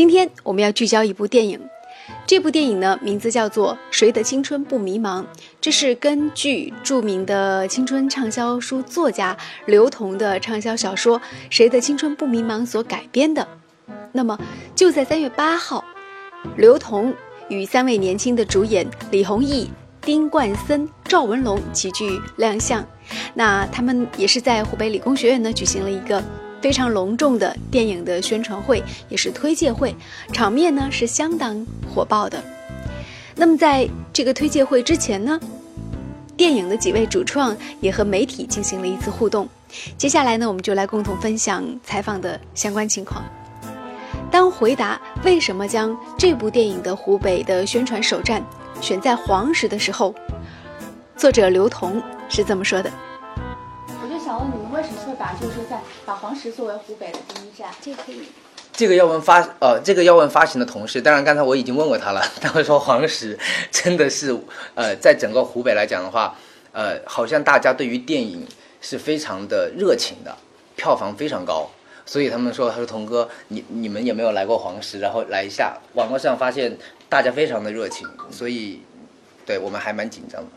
今天我们要聚焦一部电影，这部电影呢名字叫做《谁的青春不迷茫》，这是根据著名的青春畅销书作家刘同的畅销小说《谁的青春不迷茫》所改编的。那么就在三月八号，刘同与三位年轻的主演李宏毅、丁冠森、赵文龙齐聚亮相。那他们也是在湖北理工学院呢举行了一个。非常隆重的电影的宣传会，也是推介会，场面呢是相当火爆的。那么在这个推介会之前呢，电影的几位主创也和媒体进行了一次互动。接下来呢，我们就来共同分享采访的相关情况。当回答为什么将这部电影的湖北的宣传首站选在黄石的时候，作者刘同是这么说的。把就是在把黄石作为湖北的第一站？这可以。这个要问发呃，这个要问发行的同事。当然，刚才我已经问过他了，他会说黄石真的是呃，在整个湖北来讲的话，呃，好像大家对于电影是非常的热情的，票房非常高。所以他们说，他说童哥，你你们有没有来过黄石？然后来一下，网络上发现大家非常的热情，所以对我们还蛮紧张的。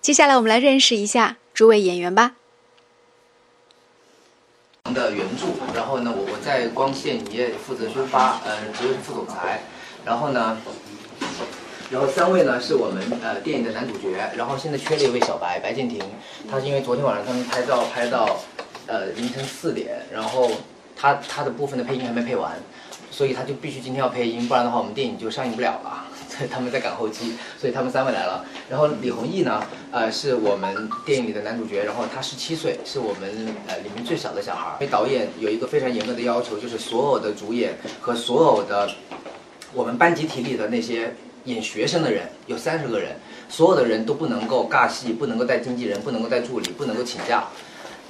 接下来我们来认识一下。诸位演员吧。的原著，然后呢，我我在光线影业负责宣发，呃，职位是副总裁。然后呢，然后三位呢是我们呃电影的男主角。然后现在缺了一位小白，白敬亭，他是因为昨天晚上他们拍照拍到呃凌晨四点，然后他他的部分的配音还没配完，所以他就必须今天要配音，不然的话我们电影就上映不了了。他们在赶后期，所以他们三位来了。然后李弘毅呢，呃，是我们电影里的男主角。然后他十七岁，是我们呃里面最小的小孩。因为导演有一个非常严格的要求，就是所有的主演和所有的我们班集体里的那些演学生的人，有三十个人，所有的人都不能够尬戏，不能够带经纪人，不能够带助理，不能够请假，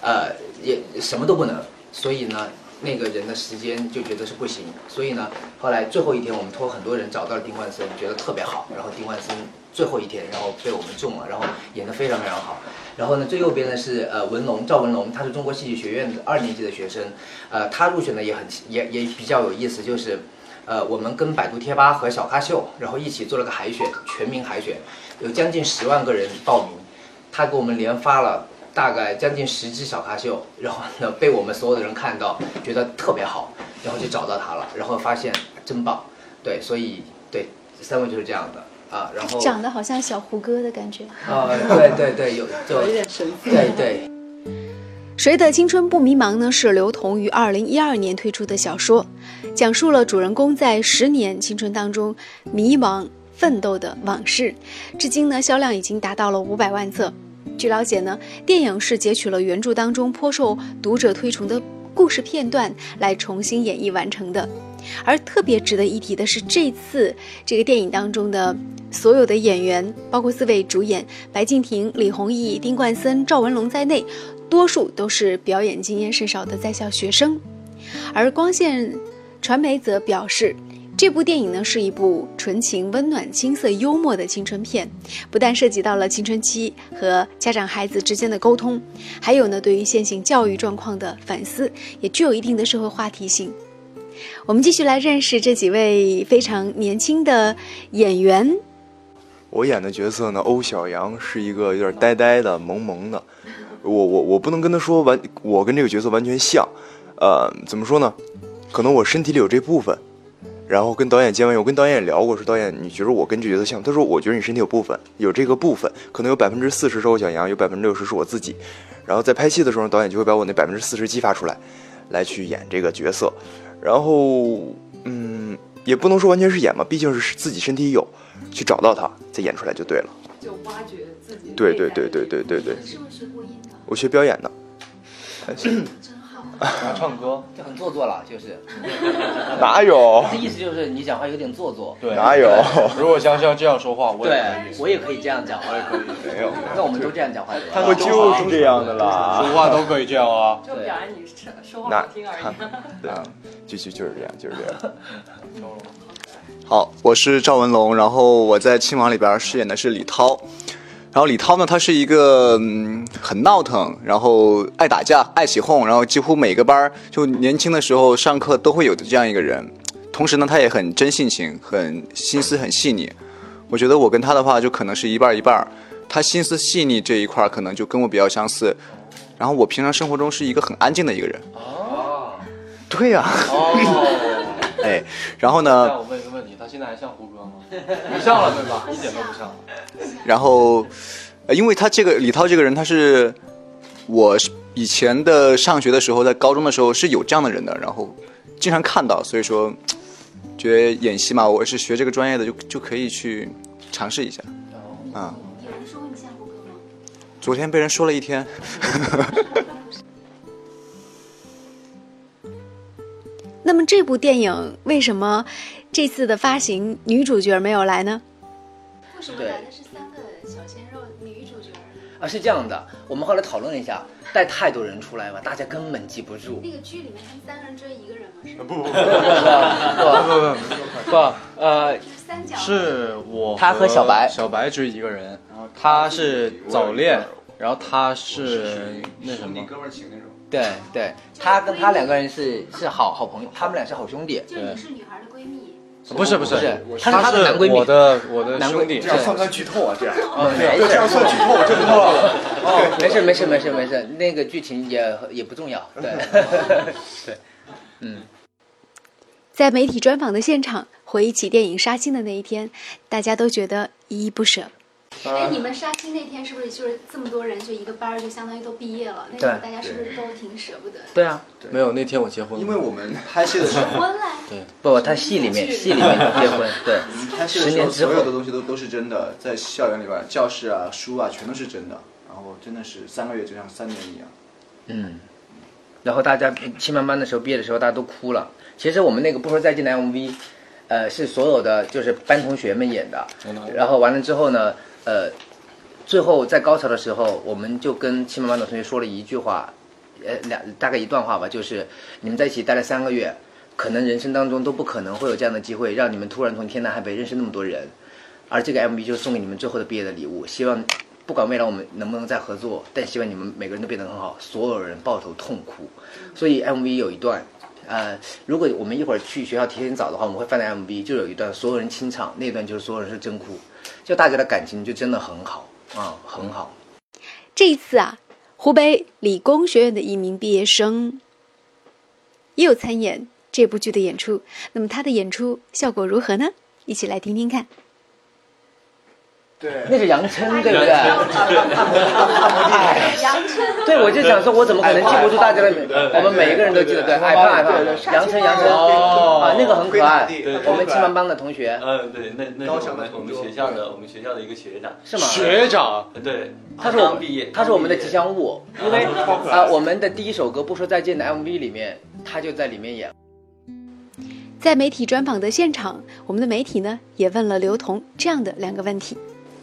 呃，也什么都不能。所以呢。那个人的时间就觉得是不行，所以呢，后来最后一天我们托很多人找到了丁冠森，觉得特别好，然后丁冠森最后一天，然后被我们中了，然后演得非常非常好。然后呢，最右边的是呃文龙赵文龙，他是中国戏剧学院的二年级的学生，呃，他入选的也很也也比较有意思，就是呃我们跟百度贴吧和小咖秀，然后一起做了个海选，全民海选，有将近十万个人报名，他给我们连发了。大概将近十支小咖秀，然后呢被我们所有的人看到，觉得特别好，然后就找到他了，然后发现真棒，对，所以对三位就是这样的啊，然后长得好像小胡歌的感觉啊，对对对，有就有点神似，对对。谁的青春不迷茫呢？是刘同于二零一二年推出的小说，讲述了主人公在十年青春当中迷茫奋斗的往事，至今呢销量已经达到了五百万册。据了解呢，电影是截取了原著当中颇受读者推崇的故事片段来重新演绎完成的。而特别值得一提的是，这次这个电影当中的所有的演员，包括四位主演白敬亭、李宏毅、丁冠森、赵文龙在内，多数都是表演经验甚少的在校学生。而光线传媒则表示。这部电影呢是一部纯情、温暖、青涩、幽默的青春片，不但涉及到了青春期和家长孩子之间的沟通，还有呢对于现行教育状况的反思，也具有一定的社会话题性。我们继续来认识这几位非常年轻的演员。我演的角色呢，欧小阳是一个有点呆呆的、萌萌的。我我我不能跟他说完，我跟这个角色完全像。呃，怎么说呢？可能我身体里有这部分。然后跟导演见完，我跟导演也聊过，说导演你觉得我跟这角色像？他说我觉得你身体有部分，有这个部分，可能有百分之四十是我小杨，有百分之六十是我自己。然后在拍戏的时候，导演就会把我那百分之四十激发出来，来去演这个角色。然后嗯，也不能说完全是演嘛，毕竟是自己身体有，去找到他再演出来就对了。就挖掘自己。对对对对对对对。是不是播音的？我学表演的。唱歌就很做作了，就是。哪有？这意思就是你讲话有点做作。对，哪有？如果香香这样说话，我对，我也可以这样讲，我也可以。没有，那我们都这样讲话。我就是这样的啦，说话都可以这样啊。就表扬你说说话好听而已。对 啊，就就就是这样，就是这样。好，我是赵文龙，然后我在《亲王》里边饰演的是李涛。然后李涛呢，他是一个嗯很闹腾，然后爱打架、爱起哄，然后几乎每个班就年轻的时候上课都会有的这样一个人。同时呢，他也很真性情，很心思很细腻。我觉得我跟他的话就可能是一半一半，他心思细腻这一块儿可能就跟我比较相似，然后我平常生活中是一个很安静的一个人。哦，对呀、哦，哎，然后那呢，我问一个问题，他现在还像胡歌吗？不像了，对吧？一点都不像。然后，呃，因为他这个李涛这个人，他是我是以前的上学的时候，在高中的时候是有这样的人的，然后经常看到，所以说觉得演戏嘛，我是学这个专业的，就就可以去尝试一下。啊，有人说你像胡歌吗？昨天被人说了一天，那么这部电影为什么这次的发行女主角没有来呢？为什么来的是三个小鲜肉女主角？啊是这样的，我们后来讨论了一下，带太多人出来嘛，大家根本记不住。那个剧里面他们三个人追一个人吗？是吗？不不不不不不，呃，是三角。是我他和小白小白追一个人，然后他是早恋，然后他是那什么，哥们儿情那种。对对，他跟他两个人是是好好朋友，他们俩是好兄弟。就你是女孩的闺蜜。不是不是不是，他是他他的男闺蜜我的我的男闺兄弟，这样算不算剧透啊？这样哦，没事，这样算剧透，这不透了。哦，没事没事没事没事，那个剧情也也不重要。对 对，嗯，在媒体专访的现场，回忆起电影杀青的那一天，大家都觉得依依不舍。哎，你们杀青那天是不是就是这么多人就一个班儿就相当于都毕业了？那大家是不是都挺舍不得？对啊，没有那天我结婚了，因为我们拍戏的时候结，婚了。对不，他戏里面戏里面结婚，对，拍戏的时候，十年之所有的，东西都都是真的，在校园里边，教室啊、书啊，全都是真的。然后真的是三个月就像三年一样。嗯，然后大家青班班的时候毕业的时候，大家都哭了。其实我们那个不说再见的 MV，呃，是所有的就是班同学们演的。然后完了之后呢，呃，最后在高潮的时候，我们就跟七班班的同学说了一句话，呃，两大概一段话吧，就是你们在一起待了三个月，可能人生当中都不可能会有这样的机会，让你们突然从天南海北认识那么多人。而这个 MV 就是送给你们最后的毕业的礼物，希望不管未来我们能不能再合作，但希望你们每个人都变得很好，所有人抱头痛哭。所以 MV 有一段，呃，如果我们一会儿去学校提前早的话，我们会放在 MV，就有一段所有人清唱，那段就是所有人是真哭，就大家的感情就真的很好啊、很好。这一次啊，湖北理工学院的一名毕业生也有参演这部剧的演出。那么他的演出效果如何呢？一起来听听看。对那是杨琛，对不对？哎，杨琛。对，我就想说，我怎么可能记不住大家的名？我们每一个人都记得，对，矮胖矮胖，杨晨杨琛，哦啊，那个很可爱，我们青班班的同学嗯，对，那那我们我们学校的我们学校的一个学长，是吗？学长，对，他是我们刚毕业，他是我们的吉祥物，因为啊，我们的第一首歌《不说再见》的 MV 里面，他就在里面演。在媒体专访的现场，我们的媒体呢也问了刘同这样的两个问题。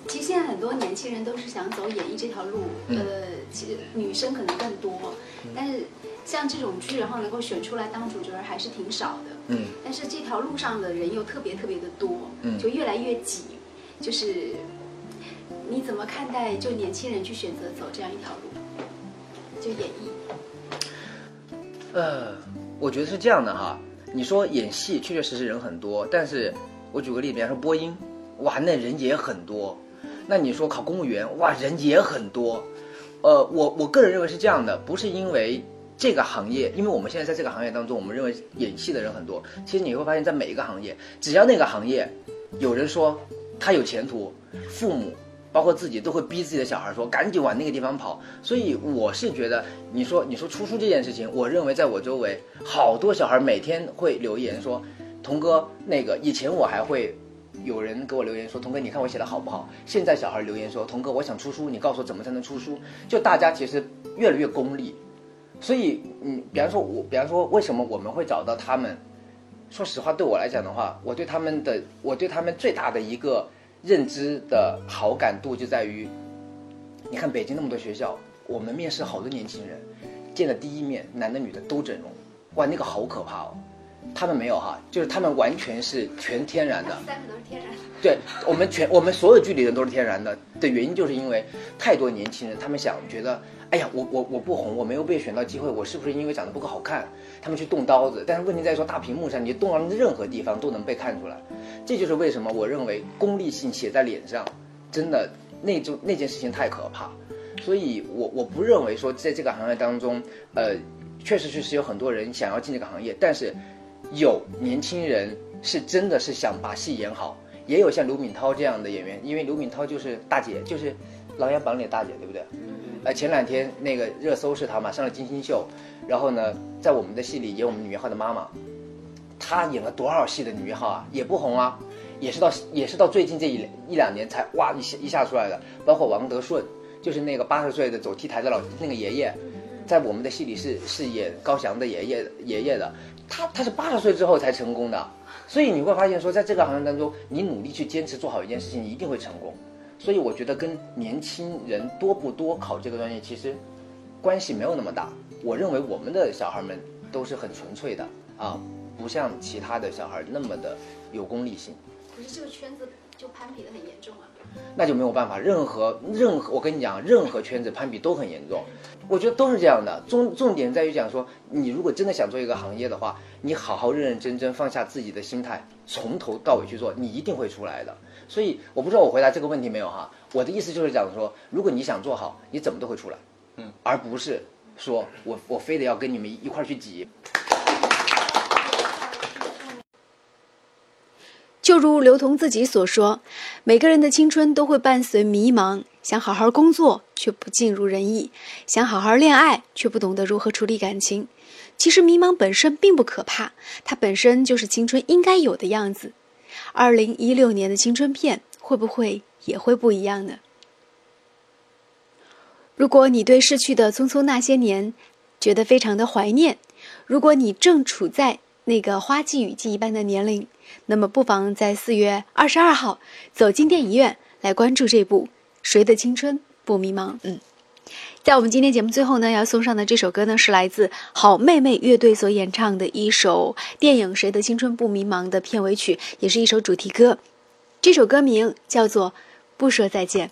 其实现在很多年轻人都是想走演艺这条路，嗯呃，其实女生可能更多，但是像这种剧，然后能够选出来当主角还是挺少的。嗯，但是这条路上的人又特别特别的多，嗯就越来越挤。就是你怎么看待就年轻人去选择走这样一条路，就演艺？呃，我觉得是这样的哈。你说演戏确确实实人很多，但是我举个例子，比方说播音，哇，那人也很多。那你说考公务员，哇，人也很多。呃，我我个人认为是这样的，不是因为这个行业，因为我们现在在这个行业当中，我们认为演戏的人很多。其实你会发现在每一个行业，只要那个行业有人说他有前途，父母包括自己都会逼自己的小孩说赶紧往那个地方跑。所以我是觉得，你说你说出书这件事情，我认为在我周围好多小孩每天会留言说，童哥那个以前我还会。有人给我留言说：“童哥，你看我写的好不好？”现在小孩留言说：“童哥，我想出书，你告诉我怎么才能出书？”就大家其实越来越功利，所以嗯，比方说我，比方说为什么我们会找到他们？说实话，对我来讲的话，我对他们的，我对他们最大的一个认知的好感度就在于，你看北京那么多学校，我们面试好多年轻人，见的第一面，男的女的都整容，哇，那个好可怕哦。他们没有哈，就是他们完全是全天然的，三个都是天然。对我们全我们所有剧里的都是天然的的原因，就是因为太多年轻人他们想觉得，哎呀，我我我不红，我没有被选到机会，我是不是因为长得不够好看？他们去动刀子，但是问题在于说大屏幕上，你动到任何地方都能被看出来，这就是为什么我认为功利性写在脸上，真的那种那件事情太可怕。所以我我不认为说在这个行业当中，呃，确实确实有很多人想要进这个行业，但是有年轻人是真的是想把戏演好，也有像刘敏涛这样的演员，因为刘敏涛就是大姐，就是《琅琊榜》里的大姐，对不对？呃，前两天那个热搜是她嘛，上了金星秀，然后呢，在我们的戏里演我们女一号的妈妈，她演了多少戏的女一号啊，也不红啊，也是到也是到最近这一一两年才哇一下一下出来的，包括王德顺，就是那个八十岁的走 T 台的老那个爷爷，在我们的戏里是是演高翔的爷爷爷爷的，他他是八十岁之后才成功的，所以你会发现说，在这个行业当中，你努力去坚持做好一件事情，你一定会成功。所以我觉得跟年轻人多不多考这个专业其实关系没有那么大。我认为我们的小孩们都是很纯粹的啊，不像其他的小孩那么的有功利性。可是这个圈子就攀比的很严重啊。那就没有办法，任何任何我跟你讲，任何圈子攀比都很严重，我觉得都是这样的。重重点在于讲说，你如果真的想做一个行业的话，你好好认认真真放下自己的心态，从头到尾去做，你一定会出来的。所以我不知道我回答这个问题没有哈，我的意思就是讲说，如果你想做好，你怎么都会出来，嗯，而不是说我我非得要跟你们一块儿去挤。就如刘同自己所说，每个人的青春都会伴随迷茫，想好好工作却不尽如人意，想好好恋爱却不懂得如何处理感情。其实迷茫本身并不可怕，它本身就是青春应该有的样子。二零一六年的青春片会不会也会不一样呢？如果你对逝去的匆匆那些年觉得非常的怀念，如果你正处在那个花季雨季一般的年龄，那么不妨在四月二十二号走进电影院来关注这部《谁的青春不迷茫》。嗯，在我们今天节目最后呢，要送上的这首歌呢，是来自好妹妹乐队所演唱的一首电影《谁的青春不迷茫》的片尾曲，也是一首主题歌。这首歌名叫做《不说再见》，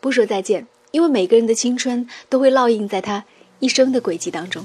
不说再见，因为每个人的青春都会烙印在他一生的轨迹当中。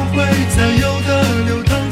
会再有的流淌